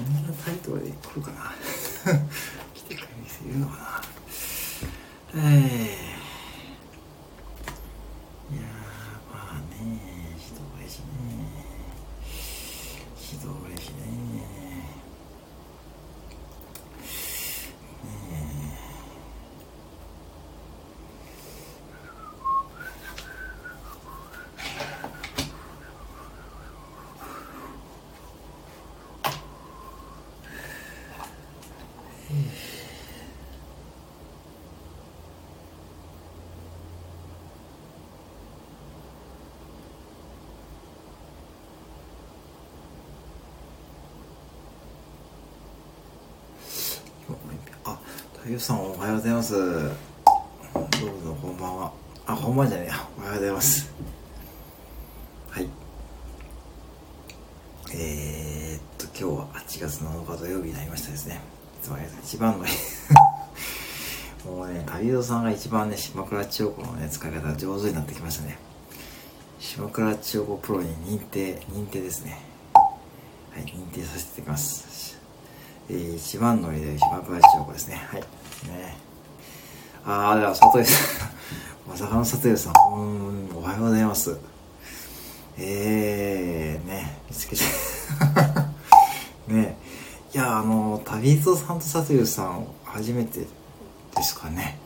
こんなタイトルで来るかな。来てくれる人いるのかな。えー、いやーまあね人嬉しいね人嬉しいねねあ、太陽さんおはようございます。どうぞこんばんは。あ、こんばんじゃねえや。おはようございます。はい。えー、っと、今日は8月7日土曜日になりましたですね。いつもありがとう一番の もうね、旅人さんが一番ね、島倉千代子のね、使い方が上手になってきましたね。島倉千代子プロに認定、認定ですね。はい、認定させていただきます。えー、一番乗りで島倉千代子ですね。はい。ね。あ、では、佐藤さん。まさかの佐藤さん。うん、おはようございます。えー、ね、見つけて。ねいや、あの、旅人さんと佐藤さん、初めてですかね。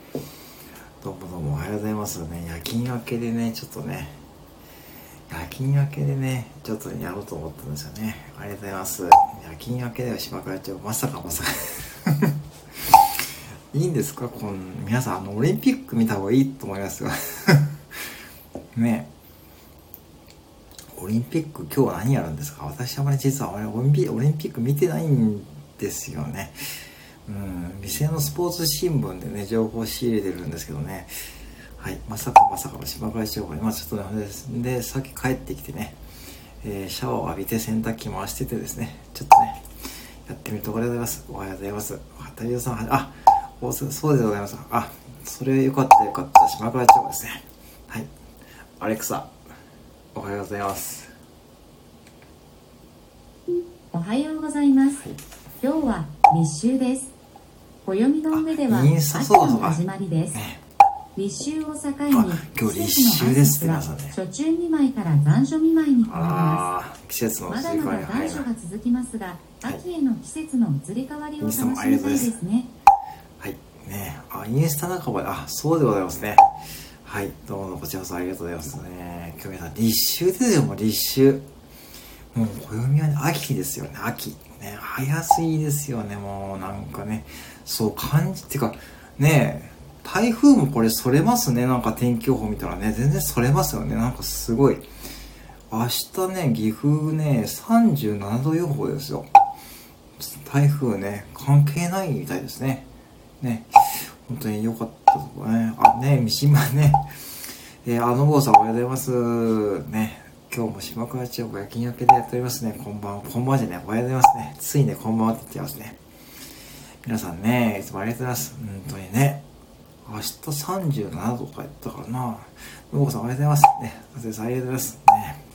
どうもどうもおはようございますね。夜勤明けでね、ちょっとね、夜勤明けでね、ちょっとやろうと思ったんですよね。ありがとうございます。夜勤明けでは島倉町、まさかまさか。いいんですか？この、皆さん、あの、オリンピック見た方がいいと思いますよ。ねオリンピック今日は何やるんですか？私あまり実はあまりオリンピック見てないんですよね。うん、店のスポーツ新聞でね、情報仕入れてるんですけどね。はい、まさかまさかの島倉千代子に、まあちょっとね、で、さっき帰ってきてね、えーシャワーを浴びて洗濯機回しててですね、ちょっとね、やってみるところでございます。おはようございます。太陽さん、あ、おそうそうでございます。あ、それよかったよかった。島倉千代子ですね。はい。アレクサ、おはようございます。おはようございます。はい。今日は立秋です。暦の上では秋の始まりです。ね立秋を境にあ今日立秋ですね初中見舞いから残暑見舞いに変わりまあー、季節す。のまだまだ残。暑が続きますが、はい秋への季節の移り変わりを楽しみたいですね。ねあ、インスタ仲間で、あ、そうでございますね。はい。どうもこちらこそありがとうございますね。今日皆さん、立秋ですよ、もう立秋。もう暦はね、秋ですよね、秋。ね、早すぎですよね、もうなんかね。そう感じ、てか、ね台風もこれそれますね、なんか天気予報見たらね、全然それますよね、なんかすごい。明日ね、岐阜ね、37度予報ですよ。台風ね、関係ないみたいですね。ね、本当に良かったとこね。あ、ね、三島ね。えー、あの坊さんおはようございます。ね、今日も島倉千代子夜勤明けでやっておりますね。こんばんは。こんばんはじゃね、おはようございますね。ついね、こんばんはって言ってますね。皆さんね、いつもありがとうございます。本当にね。明日37度とか言ったからな。のぼさんおはようございます。ね、ささんありがとうございます。ね。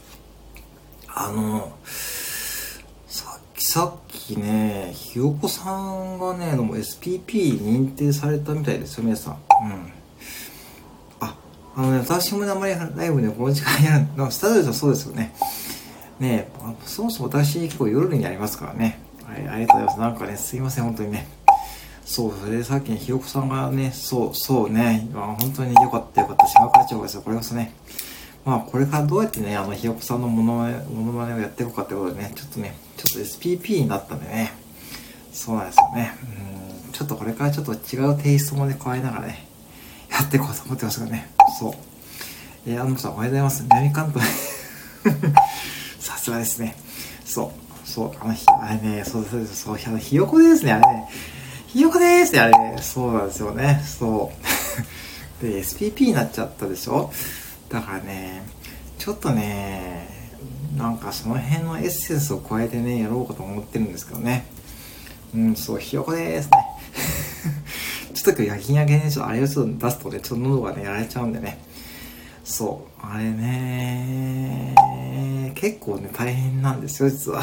あの、さっきさっきね、ひよこさんがね、もう SPP 認定されたみたいですよ、皆さん。うん。あ、あのね、私もね、あまりライブね、この時間やるの、スタジオではそうですよね。ねあそもそも私結構夜にやりますからね。はい、ありがとうございます。なんかね、すいません、本当にね。そう、それでさっきね、ひよこさんがね、そう、そうね、本当に良かったよかった、島倉町ですよ、これこそね。まあ、これからどうやってね、あの、ひよこさんのものまね、ものまねをやっていこうかってことでね、ちょっとね、ちょっと SPP になったんでね、そうなんですよね。うん、ちょっとこれからちょっと違うテイストもね、加えながらね、やっていこうと思ってますからね。そう。えー、安野さんおはようございます。南関東。さすがですね。そう。そう。あの、ひあれね、そうそうそう、ひよこですね、あれね。ひよこですね、あれね。そうなんですよね。そう。で、SPP になっちゃったでしょ？だからね、ちょっとね、なんかその辺のエッセンスを加えてね、やろうかと思ってるんですけどね。うん、そう、ひよこですね。ちょっと今日夜勤明けね、ちょっとあれをちょっと出すとね、ちょっと喉がね、やられちゃうんでね。そう、あれね、結構ね、大変なんですよ、実は。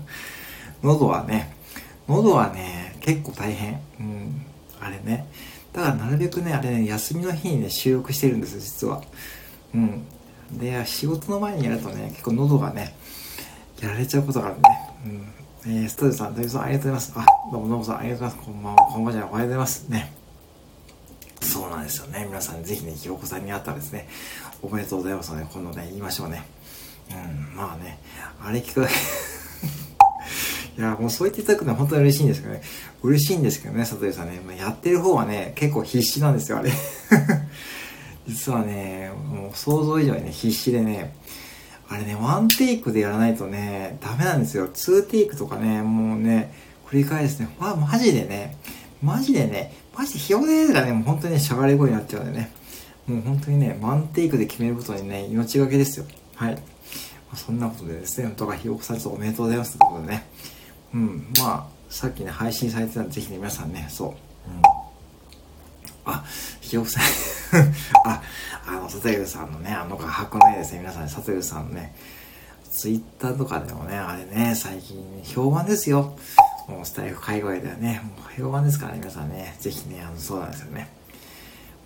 喉はね、喉はね、結構大変。うん。あれね。だからなるべくね、あれね、休みの日にね、収録してるんですよ、実は。うん。で、仕事の前にやるとね、結構喉がね、やられちゃうことがあるんで、うん。えー、ストレスさん、大丈さん、ありがとうございます。あ、どうもどうもさん、ありがとうございます。こんばんは、こんばんは、おはようございます。ね。そうなんですよね。皆さん、ぜひね、ひよこさんに会ったらですね、おめでとうございますので、今度ね、言いましょうね。うん、まあね、あれ聞くだけ いや、もうそう言っていただくのは本当に嬉しいんですけどね。嬉しいんですけどね、佐藤さんね。まあ、やってる方はね、結構必死なんですよ、あれ。実はね、もう想像以上にね、必死でね、あれね、ワンテイクでやらないとね、ダメなんですよ。ツーテイクとかね、もうね、繰り返すね。まあ、マジでね、マジでね、マジでひよでーがね、もう本当にね、しゃがれ声になっちゃうんでね。もう本当にね、ワンテイクで決めることにね、命がけですよ。はい。まあ、そんなことでですね、とかひよこさんとおめでとうございますということでね。うん、まあ、さっきね、配信されてたんで、ぜひね、皆さんね、そう。うん。あ、ひよさん あ、あの、佐藤さんのね、あの画伯の絵ですね、皆さん、ね、佐藤さんのね、ツイッターとかでもね、あれね、最近、評判ですよ。もうスタイフ海外ではね、もう評判ですからね、皆さんね、ぜひね、あの、そうなんですよね。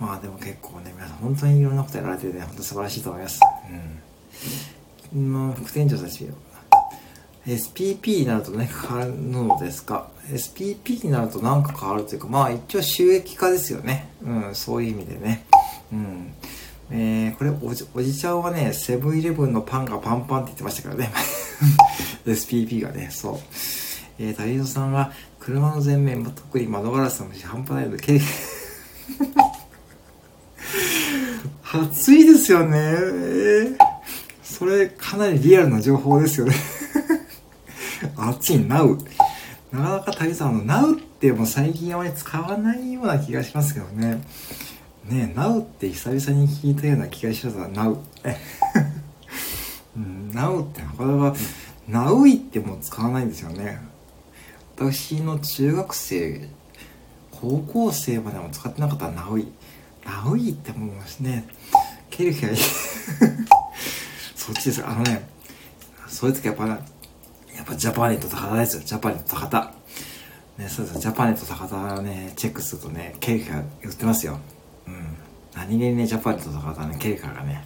まあでも結構ね、皆さん本当にいろんなことやられてて、ね、本当素晴らしいと思います。うん。まあ、副店長たち、SPP になると何か変わるのですか ?SPP になると何か変わるというか、まあ一応収益化ですよね。うん、そういう意味でね。うん。えー、これおじ、おじちゃんはね、セブンイレブンのパンがパンパンって言ってましたからね。SPP がね、そう。えー、タリーさんは、車の前面も、特に窓ガラスの虫半端ないので、暑 いですよね。えー、それ、かなりリアルな情報ですよね。暑い、ナウ。なかなかタリさん、あの、ナウってもう最近あまり使わないような気がしますけどね。ねナウって久々に聞いたような気がしますが、ナウ。うん、ナウってなかなか、ナウイってもう使わないんですよね。私の中学生、高校生までも使ってなかったナウイ。ナウイってもうね、ケルヒャそっちです。あのね、そういう時やっぱ、やっぱジャパネット高田ですよ。ジャパネット高田。ね、そうですジャパネット高田をね、チェックするとね、ケルヒャ売ってますよ。うん。何気にね、ジャパネット高田ね、ケルヒャがね、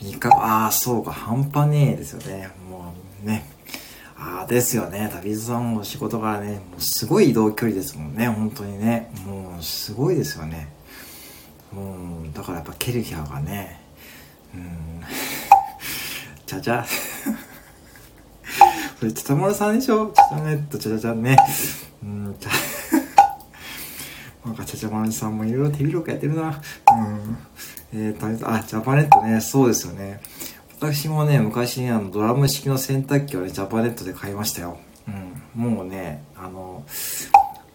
3日、ああ、そうか、半端ねえですよね。もうね、ああ、ですよね。旅人さんも仕事からね、もうすごい移動距離ですもんね。本当にね。もうすごいですよね。もう、だからやっぱケルヒャーがね、うん、ちゃちゃ。それ、ちゃちゃまるさんでしょちゃちゃねっとちゃちゃちゃね。うん、ちゃ、なんかちゃちゃまるさんもいろいろ手広くやってるな。うん。えーと、あ、ジャパネットね、そうですよね。私もね、昔、あの、ドラム式の洗濯機をね、ジャパネットで買いましたよ。うん。もうね、あの、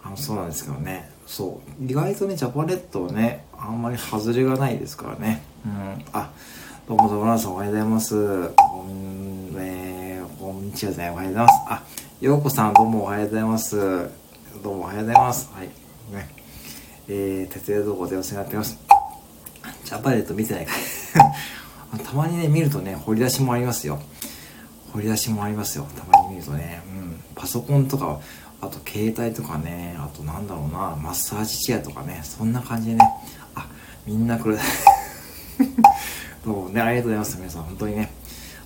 あの、そうなんですけどね。そう。意外とね、ジャパネットはね、あんまり外れがないですからね。うん。あ、どうもどうもさんおはようございます。ん、えー、こんにちはね、おはようございます。あ、ようこさんどうもおはようございます。どうもおはようございます。はい。ね。えー、徹夜動画でお世話になってます。ジャパネット見てないか たまにね、見るとね、掘り出しもありますよ。掘り出しもありますよ。たまに見るとね。うん。パソコンとか、あと携帯とかね、あとなんだろうな、マッサージチェアとかね、そんな感じでね。あ、みんなこれ どうもね、ありがとうございます。皆さん、本当にね。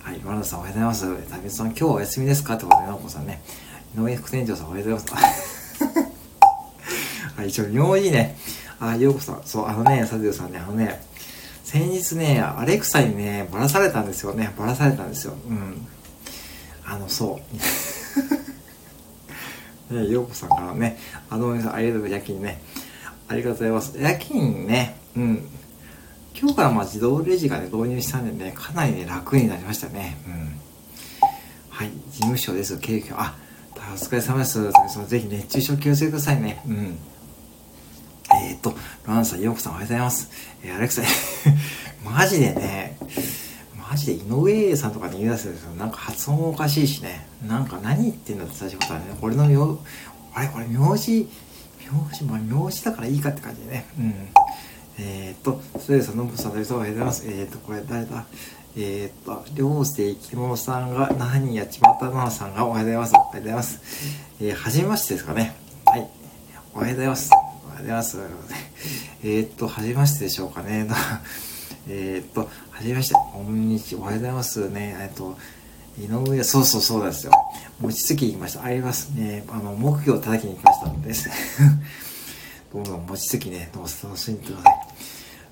はい、ワ田さんおはようございます。竹内さん、今日お休みですか？ってことで、直子さんね。井上副店長さんおはようございます。はい、一応、名字ね。あ、ようこさん。そう、あのね、佐藤さんね、あのね、先日ね、アレクサにね、ばらされたんですよね。ばらされたんですよ。うん。あの、そう。ね、ようこさんからね、あの、ありがとうございます。夜勤ね。ありがとうございます。夜勤ね、うん。今日からまあ自動レジがね、導入したんでね、かなりね、楽になりましたね。うん。はい、事務所です。経理あ、お疲れ様です。ぜひ熱中症気をつけてくださいね。うん。えー、っと、ロアンさん、ヨーコさんおはようございます。えー、アレクサ、マジでね、マジで井上さんとかに言い出すんですよ。なんか発音おかしいしね。なんか何言ってんだって最初からね。俺の名、あれこれ名字、名字、まあ名字だからいいかって感じでね。うん。えー、っと、それでさ、ノブさん、大丈夫おはようございます。えー、っと、これ誰だ？えー、っと、両生生き物さんが、何人やちまったなさんが、おはようございます。おはようございます。えー、はじめましてですかね。はい。おはようございます。おはようございます。え、っと、はじめましてでしょうかね。えっと、はじめまして。こんにちは。おはようございますね。えっと、井上、そうそうそうですよ。餅つきに行きました。ありますね。あの、木魚を叩きに行きましたんです。どうも餅つきね、どうぞ楽しんでください。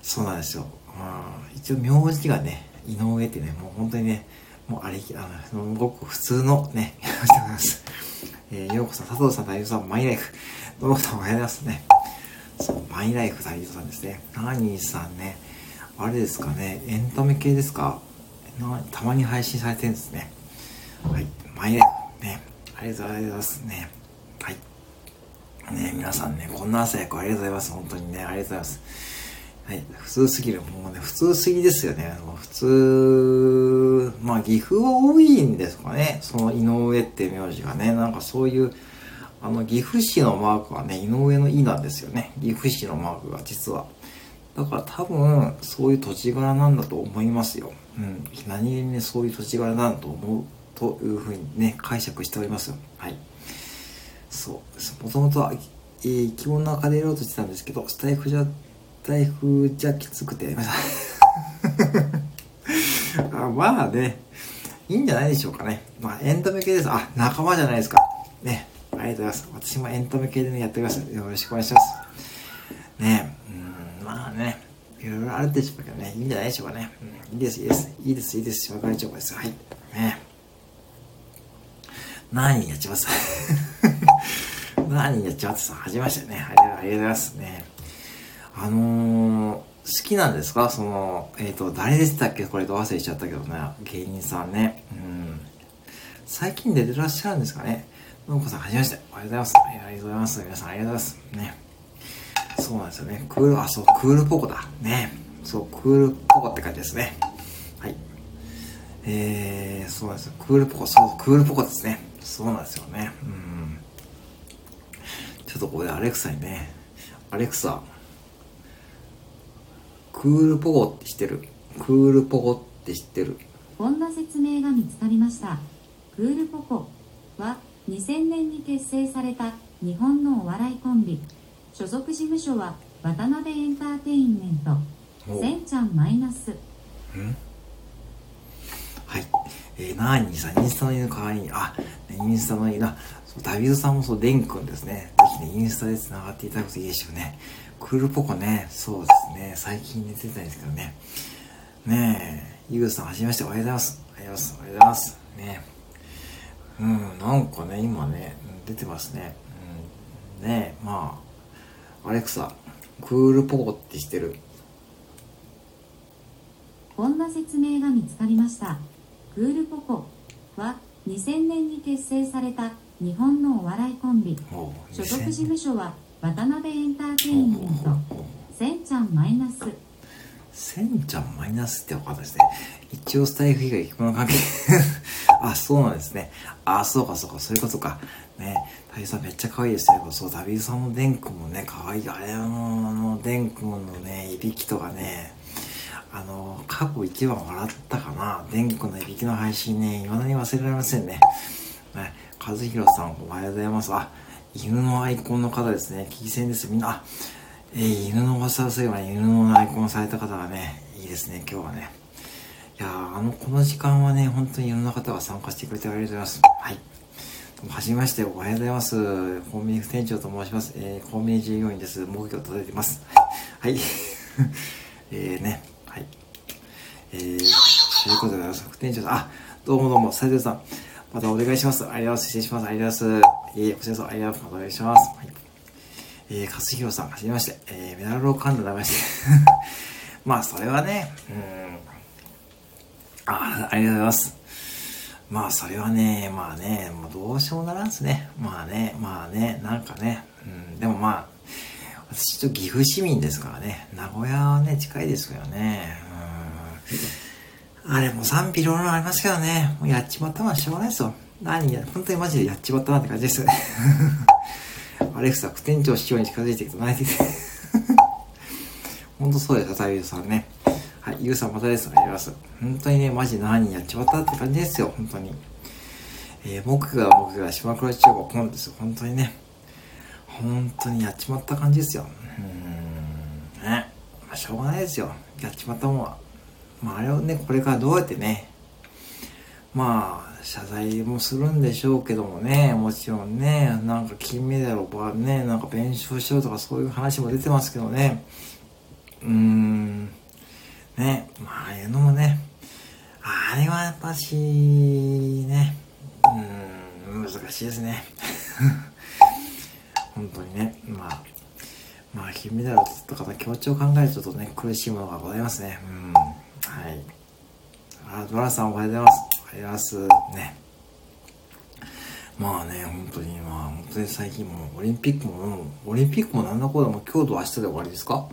そうなんですよ。まあ、一応名字がね、井上ってね、もう本当にね、もうあれ、あの、ごく普通のね、やしてます。えー、ようこそ、佐藤さん、大夫さん、マイライフ。どうもおはようございますね。そう、マイライフ大夫さんですね。ナーニーさんね、あれですかね、エンタメ系ですか？たまに配信されてるんですね。はい。マイライフ。ね。ありがとうございますね。はい。ね皆さんね、こんな朝早くありがとうございます。本当にね、ありがとうございます。はい。普通すぎる。もうね、普通すぎですよね。もう普通、まあ、岐阜は多いんですかね。その井上って名字がね。なんかそういう、あの、岐阜市のマークはね、井上の「井」なんですよね。岐阜市のマークが実は。だから多分、そういう土地柄なんだと思いますよ。うん。何気にね、そういう土地柄なんだと思うというふうにね、解釈しております。はい。そう。もともとは、えー、生き物の中でやろうとしてたんですけど、スタイフじゃ、スタイフじゃきつくてやりました。あまあね、いいんじゃないでしょうかね。まあ、エンタメ系です。あ、仲間じゃないですか。ね。ありがとうございます。私もエンタメ系でね、やっております。よろしくお願いします。ねうん、まあね、いろいろあるでしょうけどね、いいんじゃないでしょうかね。うん、いいです、いいです。いいです、いいです。若い情報です。はい。ね何やっちゃいまった何やっちまったさ、始めましたよね。ありがとうございますね。あのー、好きなんですか？その、えっ、ー、と、誰でしたっけ？これと忘れちゃったけどね。芸人さんね。うん。最近出てらっしゃるんですかね？のんこさん、はじめまして。おはようございます。ありがとうございます。皆さん、ありがとうございます。ね。そうなんですよね。クール、あ、そう、クールポコだ。ね。そう、クールポコって感じですね。はい。えー、そうなんですよ。クールポコ、そう、クールポコですね。そうなんですよね。うん。ちょっとここでアレクサにね、アレクサ、クールポコって知ってる？クールポコって知ってる？こんな説明が見つかりました。クールポコは2000年に結成された日本のお笑いコンビ。所属事務所は渡辺エンターテインメント。せんちゃんマイナス。はい。えー、なーにさん。インスタの犬かわいいあインスタの犬そうダビドさんもそうデン君ですねねインスタで繋がっていただくといいでしょうね。クールポコねそうですね。最近出てたんですけどね。ねえゆうさんはじめまして。おはようございます。おはようございます。おはようございます。ね。うん、なんかね、今ね、出てますね。うん、ねまあ、アレクサ、クールポコってしてる？こんな説明が見つかりました。クールポコは2000年に結成された日本のお笑いコンビ。所属事務所は渡辺エンターテインメント。せんちゃんマイナス。せんちゃんマイナスって分かったですね。一応スタイフ以外生き物関係 あ、そうなんですね。あ、そうかそうか、そういうことか。ね、タイさんめっちゃ可愛いですね。そう、ダビーさんのデン君もね、可愛い。あれ、あの、あの、デン君のね、いびきとかね、あの、過去一番笑ったかな。デン君のいびきの配信ね、未だに忘れられませんね。ね、和弘さん、おはようございます。あ、犬のアイコンの方ですね。危機戦です。みんな、えー、犬の噂をすれば犬のアイコンされた方がね、いいですね、今日はね。いやあの、この時間はね、本当にいろんな方が参加してくれてありがとうございます。はい。はじめまして、おはようございます。コンビニ副店長と申します。えー、コンビニ従業員です。目標届いてます。はい。えーね、はい。えー、ということでございます。副店長さん、あ、どうもどうも、斉藤さん。またお願いします。ありがとうございます。失礼します。ありがとうございます。えー、こちらこそありがとうございます。お願いします。はい。えー、勝弘さん、はじめまして。えー、メダルを噛んだ流して。まあ、それはね、うん。あありがとうございます。まあ、それはね、まあね、もうどうしようもならんすね。まあね、まあね、なんかね、うん、でもまあ、私ちょっと岐阜市民ですからね、名古屋はね、近いですけどね、うん。あれも賛否両論ありますけどね、もうやっちまったのはしょうがないですよ。何や、本当にマジでやっちまったなって感じですよね。アレクサ、副店長市長に近づいていくと泣いてきて。本当そうですよ、タイさんね。はい、ゆうさんまたです。がとうございます。本当にね、マジで何やっちまったって感じですよ、本当に。えー、僕が僕が島倉千代子ポンですよ、本当にね。本当にやっちまった感じですよ。うーん、ね。まあ、しょうがないですよ。やっちまったもんは。まあ、あれをね、これからどうやってね、まあ、謝罪もするんでしょうけどもね、もちろんね、なんか金メダルをね、なんか弁償しようとかそういう話も出てますけどね、うーん、ね、まあ、ああいうのもね、あれはやっぱし、ね、うん、難しいですね。本当にね、まあ、まあ、金メダルを取った方の気持ちを考えるとちょっとね、苦しいものがございますね。うん、はい。あ、ドラさんおはようございます。おはようございます。ね。まあね、本当に、まあ、本当に最近もオリンピックも、オリンピックもなんだこうだも今日と明日で終わりですか？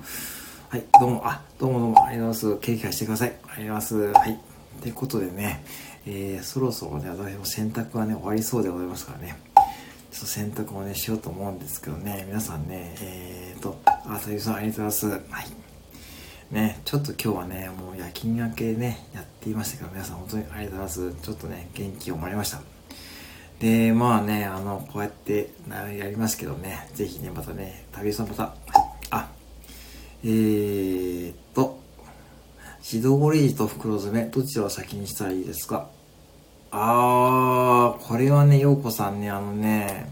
はい、どうも、あ、どうもどうも、ありがとうございます。ケーキ貸してください。ありがとうございます。はい。ということでね、えー、そろそろね、私も洗濯がね、終わりそうでございますからね。ちょっと洗濯もね、しようと思うんですけどね、皆さんね、えーと、あ、たゆさんありがとうございます。はい。ね、ちょっと今日はね、もう夜勤明けね、やっていましたけど、皆さん本当にありがとうございます。ちょっとね、元気をもらいました。で、まあね、あの、こうやってやりますけどね、ぜひね、またね、旅さんまた、えー、っと、自動レジと袋詰め、どちらを先にしたらいいですか？あー、これはね、ようこさんね、あのね、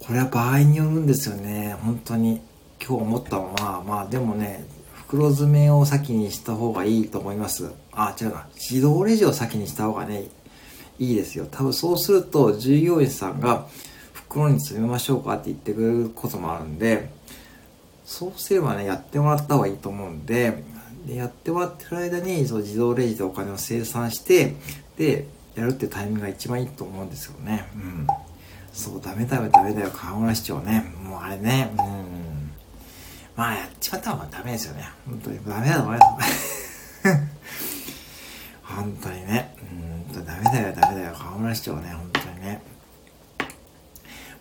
これは場合によるんですよね、本当に。今日思ったのは、まあでもね、袋詰めを先にした方がいいと思います。あ、違うな。自動レジを先にした方がね、いいですよ。多分そうすると、従業員さんが袋に詰めましょうかって言ってくれることもあるんで、そうすればね、やってもらった方がいいと思うんで、でやってもらってる間にその自動レジでお金を生産して、で、やるってタイミングが一番いいと思うんですよね。うん。そう、ダメダメダメだよ、河村市長ね。もうあれね、うん。まあ、やっちまったらダメですよね。本当に。ダメだと思います。本当にね。うんと、ダメだよ、ダメだよ、河村市長ね、本当にね。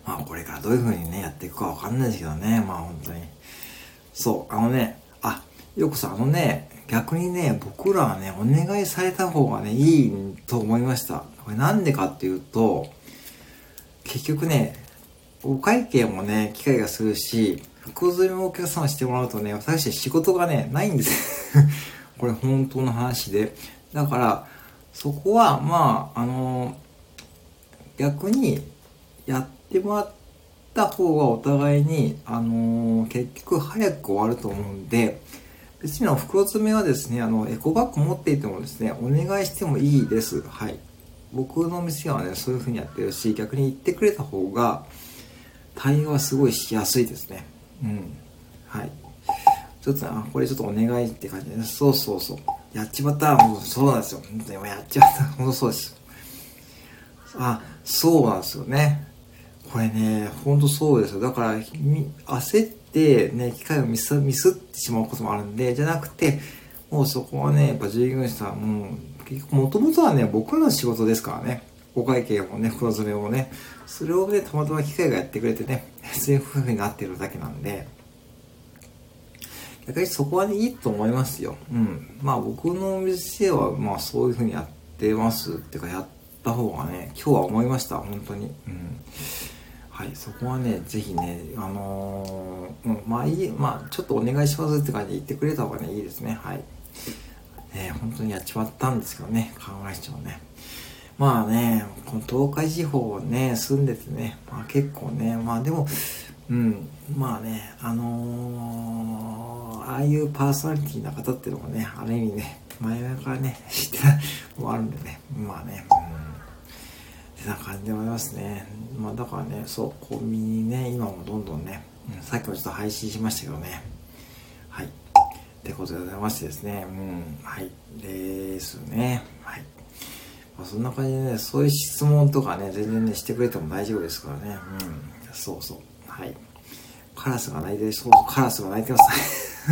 まあ、これからどういう風にね、やっていくかわかんないですけどね。まあ、本当に。そう、あのね、あ、よくさ、あのね、逆にね、僕らはね、お願いされた方がね、いいと思いました。これなんでかっていうと、結局ね、お会計もね、機会がするし、袋詰めをお客様してもらうとね、私仕事がね、ないんです これ本当の話で。だから、そこは、まあ、あの逆に、やってもらっ、た方がお互いに、あのー、結局早く終わると思うんで、別に袋詰めはですね、あの、エコバッグ持っていてもですね、お願いしてもいいです。はい。僕の店はね、そういう風にやってるし、逆に言ってくれた方が、対応はすごいしやすいですね。うん。はい。ちょっと、あ、これちょっとお願いって感じで、ね、そうそうそう。やっちまった。もうそうなんですよ。本当にもうやっちまった。本当そうです。あ、そうなんですよね。これね、ほんとそうですよ。だから、焦ってね、機械をミスミスってしまうこともあるんで、じゃなくて、もうそこはね、やっぱ従業員さん、もう、結局もともとはね、僕らの仕事ですからね。お会計もね、袋詰めもね、それをね、たまたま機械がやってくれてね、そういう風になってるだけなんで、逆にそこはね、いいと思いますよ。うん。まあ僕のお店は、まあそういう風にやってますっていうか、やった方がね、今日は思いました。本当に。うん。はい、そこはね、ぜひね、あのー、うん、まあいい、まあちょっとお願いしますって感じで言ってくれた方がね、いいですね。はい。ね、本当にやっちまったんですけどね、考え市長ね。まあね、この東海地方ね、住んでてね、まあ結構ね、まあでも、うん、まあね、あのー、ああいうパーソナリティな方っていうのもね、ある意味ね、前々からね、知ってたのもあるんでね、まあね、てな感じでございますね。まあだからね、そう、コンビニね、今もどんどんね、うん、さっきもちょっと配信しましたけどね。はい。ってことでございましてですね、うん、はい。ですね。はい。まあそんな感じでね、そういう質問とかね、全然ね、してくれても大丈夫ですからね。うん、そうそう。はい。カラスが鳴いてる、そうそう、カラスが鳴いてます。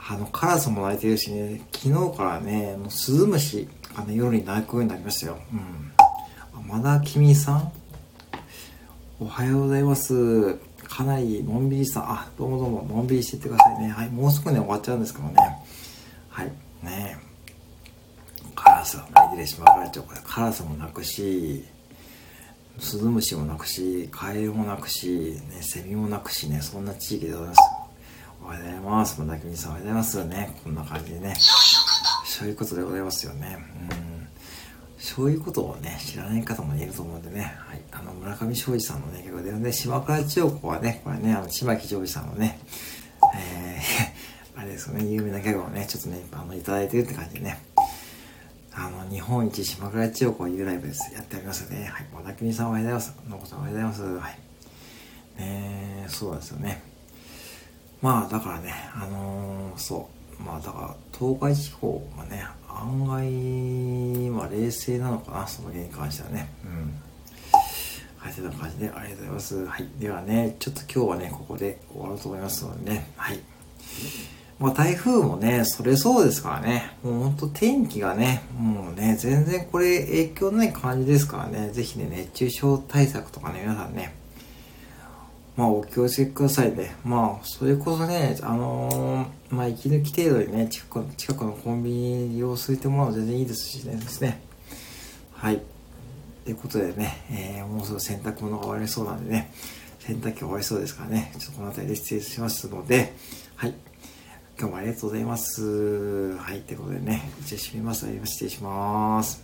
あの、カラスも鳴いてるしね、昨日からね、もうスズムシ、あの夜に泣くようになりましたよ。うん。まだ君さん？おはようございます。かなりのんびりした、あ、どうもどうも、のんびりしてってくださいね。はい、もうすぐね、終わっちゃうんですけどね。はい、スが泣いてるしまかれちゃうから、カラスも泣くし、スズムシも泣くし、カエルも泣くし、ね、セミも泣くしね、そんな地域でございます。おはようございます。まだきみさんおはようございますよね。こんな感じでね。そういうことでございますよね。うん。そういうことをね、知らない方もいると思うんでね。はい。あの、村上昌司さんのね、曲でね、島倉千代子はね、これね、あの、島木ジョージさんのね、えー、あれですよね、有名なギャグをね、ちょっとね、あの、いただいてるって感じでね。あの、日本一島倉千代子いうライブです。やっておりますね。はい。小田国さんおはようございます。のこさんおはようございます。はい。ねそうですよね。まあ、だからね、あのー、そう。まあ、だから、東海地方がね、案外、まあ、冷静なのかな、その件に関してはね。うん。はい、そんな感じで、ありがとうございます。はい。ではね、ちょっと今日はね、ここで終わろうと思いますのでね。はい。まあ、台風もね、それそうですからね。もうほんと天気がね、もうね、全然これ影響ない感じですからね。ぜひね、熱中症対策とかね、皆さんね、まあお気をつけくださいね。まあ、それこそね、あのー、まあ息抜き程度にね、近く近くのコンビニ利用するってものは全然いいですしね、ですね。はい。ということでね、えー、もうすぐ洗濯物が終わりそうなんでね、洗濯機終わりそうですからね、ちょっとこの辺りで失礼しますので、はい。今日もありがとうございます。はい、ということでね、一応閉めます。失礼します。